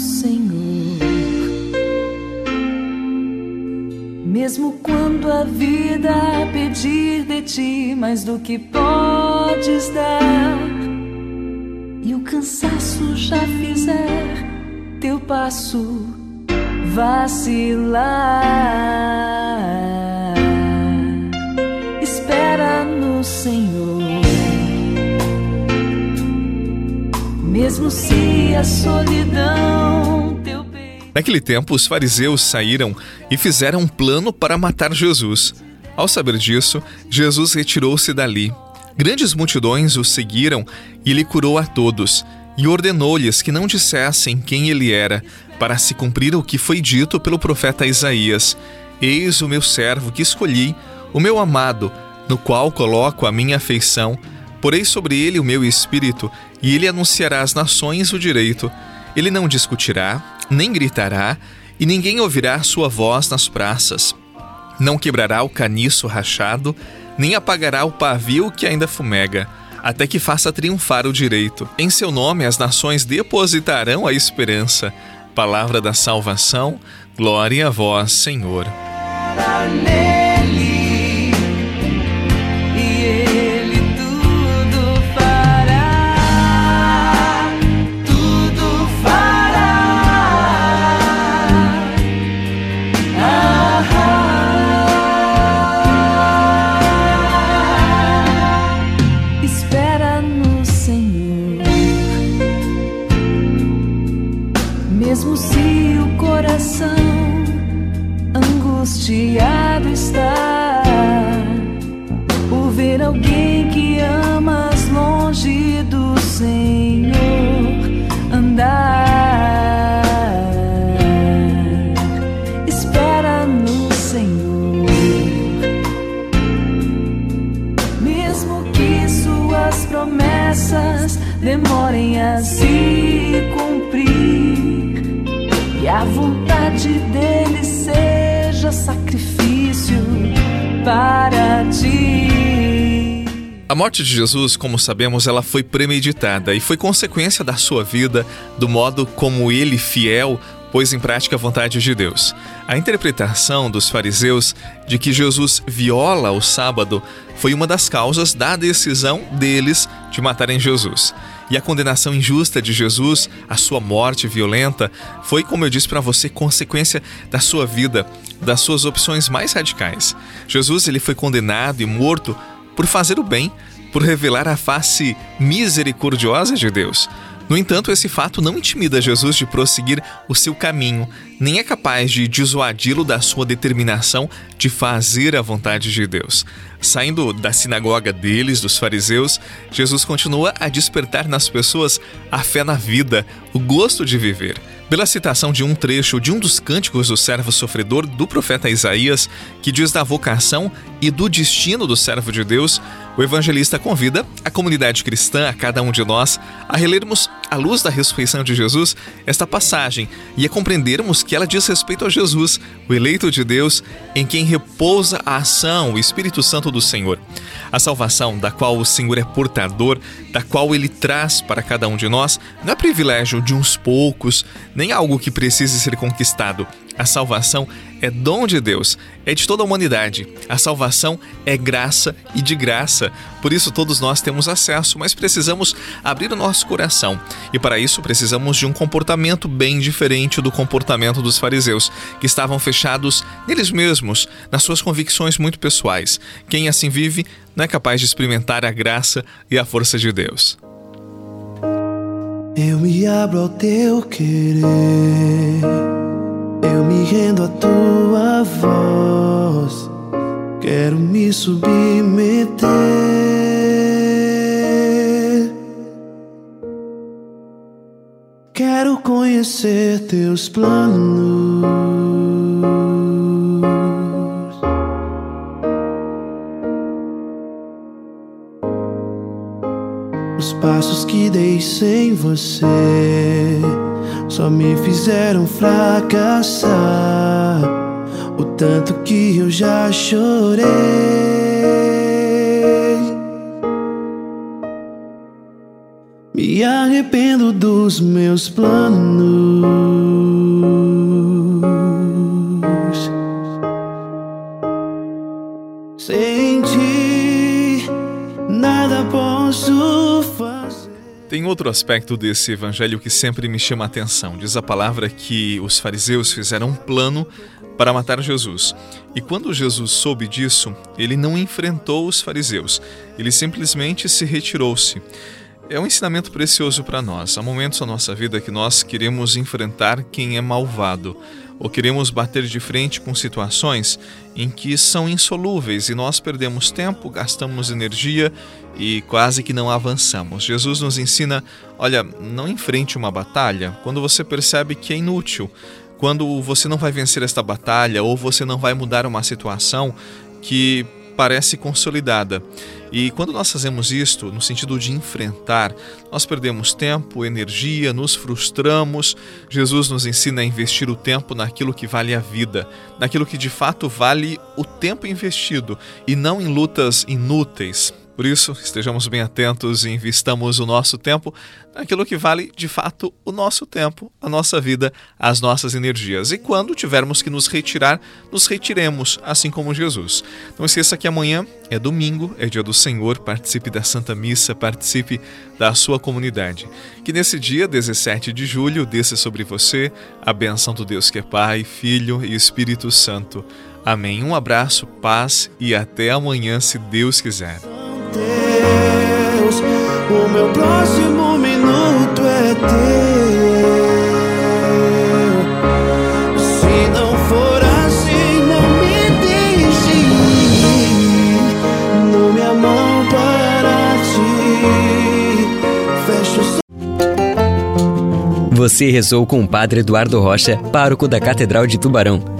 Senhor. Mesmo quando a vida pedir de ti mais do que podes dar, e o cansaço já fizer teu passo vacilar, Mesmo se a solidão teu peito... Naquele tempo, os fariseus saíram e fizeram um plano para matar Jesus. Ao saber disso, Jesus retirou-se dali. Grandes multidões o seguiram e lhe curou a todos, e ordenou-lhes que não dissessem quem ele era, para se cumprir o que foi dito pelo profeta Isaías: Eis o meu servo que escolhi, o meu amado, no qual coloco a minha afeição. Porei sobre ele o meu espírito, e ele anunciará às nações o direito. Ele não discutirá, nem gritará, e ninguém ouvirá sua voz nas praças. Não quebrará o caniço rachado, nem apagará o pavio que ainda fumega, até que faça triunfar o direito. Em seu nome as nações depositarão a esperança. Palavra da salvação, glória a vós, Senhor. Mesmo para ti. A morte de Jesus, como sabemos, ela foi premeditada e foi consequência da sua vida, do modo como ele, fiel, pôs em prática a vontade de Deus. A interpretação dos fariseus de que Jesus viola o sábado foi uma das causas da decisão deles de matarem Jesus. E a condenação injusta de Jesus, a sua morte violenta, foi, como eu disse para você, consequência da sua vida, das suas opções mais radicais. Jesus ele foi condenado e morto por fazer o bem, por revelar a face misericordiosa de Deus. No entanto, esse fato não intimida Jesus de prosseguir o seu caminho, nem é capaz de dissuadi-lo da sua determinação de fazer a vontade de Deus. Saindo da sinagoga deles, dos fariseus, Jesus continua a despertar nas pessoas a fé na vida, o gosto de viver. Pela citação de um trecho de um dos cânticos do servo sofredor do profeta Isaías, que diz da vocação e do destino do servo de Deus, o evangelista convida a comunidade cristã, a cada um de nós, a relermos, à luz da ressurreição de Jesus, esta passagem e a compreendermos que ela diz respeito a Jesus, o eleito de Deus, em quem repousa a ação, o Espírito Santo do Senhor. A salvação da qual o Senhor é portador, da qual ele traz para cada um de nós, não é privilégio de uns poucos, nem algo que precise ser conquistado. A salvação é dom de Deus, é de toda a humanidade. A salvação é graça e de graça. Por isso todos nós temos acesso, mas precisamos abrir o nosso coração. E para isso precisamos de um comportamento bem diferente do comportamento dos fariseus, que estavam fechados neles mesmos, nas suas convicções muito pessoais. Quem assim vive não é capaz de experimentar a graça e a força de Deus. Eu me abro ao teu querer eu me rendo à tua voz, quero me submeter. Conhecer teus planos. Os passos que dei sem você só me fizeram fracassar. O tanto que eu já chorei. Me arrependo dos meus planos. Sem ti, nada posso fazer. Tem outro aspecto desse evangelho que sempre me chama a atenção. Diz a palavra que os fariseus fizeram um plano para matar Jesus. E quando Jesus soube disso, ele não enfrentou os fariseus, ele simplesmente se retirou-se. É um ensinamento precioso para nós. Há momentos na nossa vida que nós queremos enfrentar quem é malvado, ou queremos bater de frente com situações em que são insolúveis e nós perdemos tempo, gastamos energia e quase que não avançamos. Jesus nos ensina: olha, não enfrente uma batalha quando você percebe que é inútil, quando você não vai vencer esta batalha ou você não vai mudar uma situação que parece consolidada. E quando nós fazemos isto, no sentido de enfrentar, nós perdemos tempo, energia, nos frustramos. Jesus nos ensina a investir o tempo naquilo que vale a vida, naquilo que de fato vale o tempo investido e não em lutas inúteis, por isso, estejamos bem atentos e investamos o nosso tempo naquilo que vale de fato o nosso tempo, a nossa vida, as nossas energias. E quando tivermos que nos retirar, nos retiremos, assim como Jesus. Não esqueça que amanhã é domingo, é dia do Senhor, participe da Santa Missa, participe da sua comunidade. Que nesse dia, 17 de julho, desça sobre você a benção do Deus que é Pai, Filho e Espírito Santo. Amém. Um abraço, paz e até amanhã, se Deus quiser. Deus, o meu próximo minuto é teu. Se não for assim, não me deixe ir. Dou a mão para ti. Fecho os Você rezou com o Padre Eduardo Rocha, pároco da Catedral de Tubarão.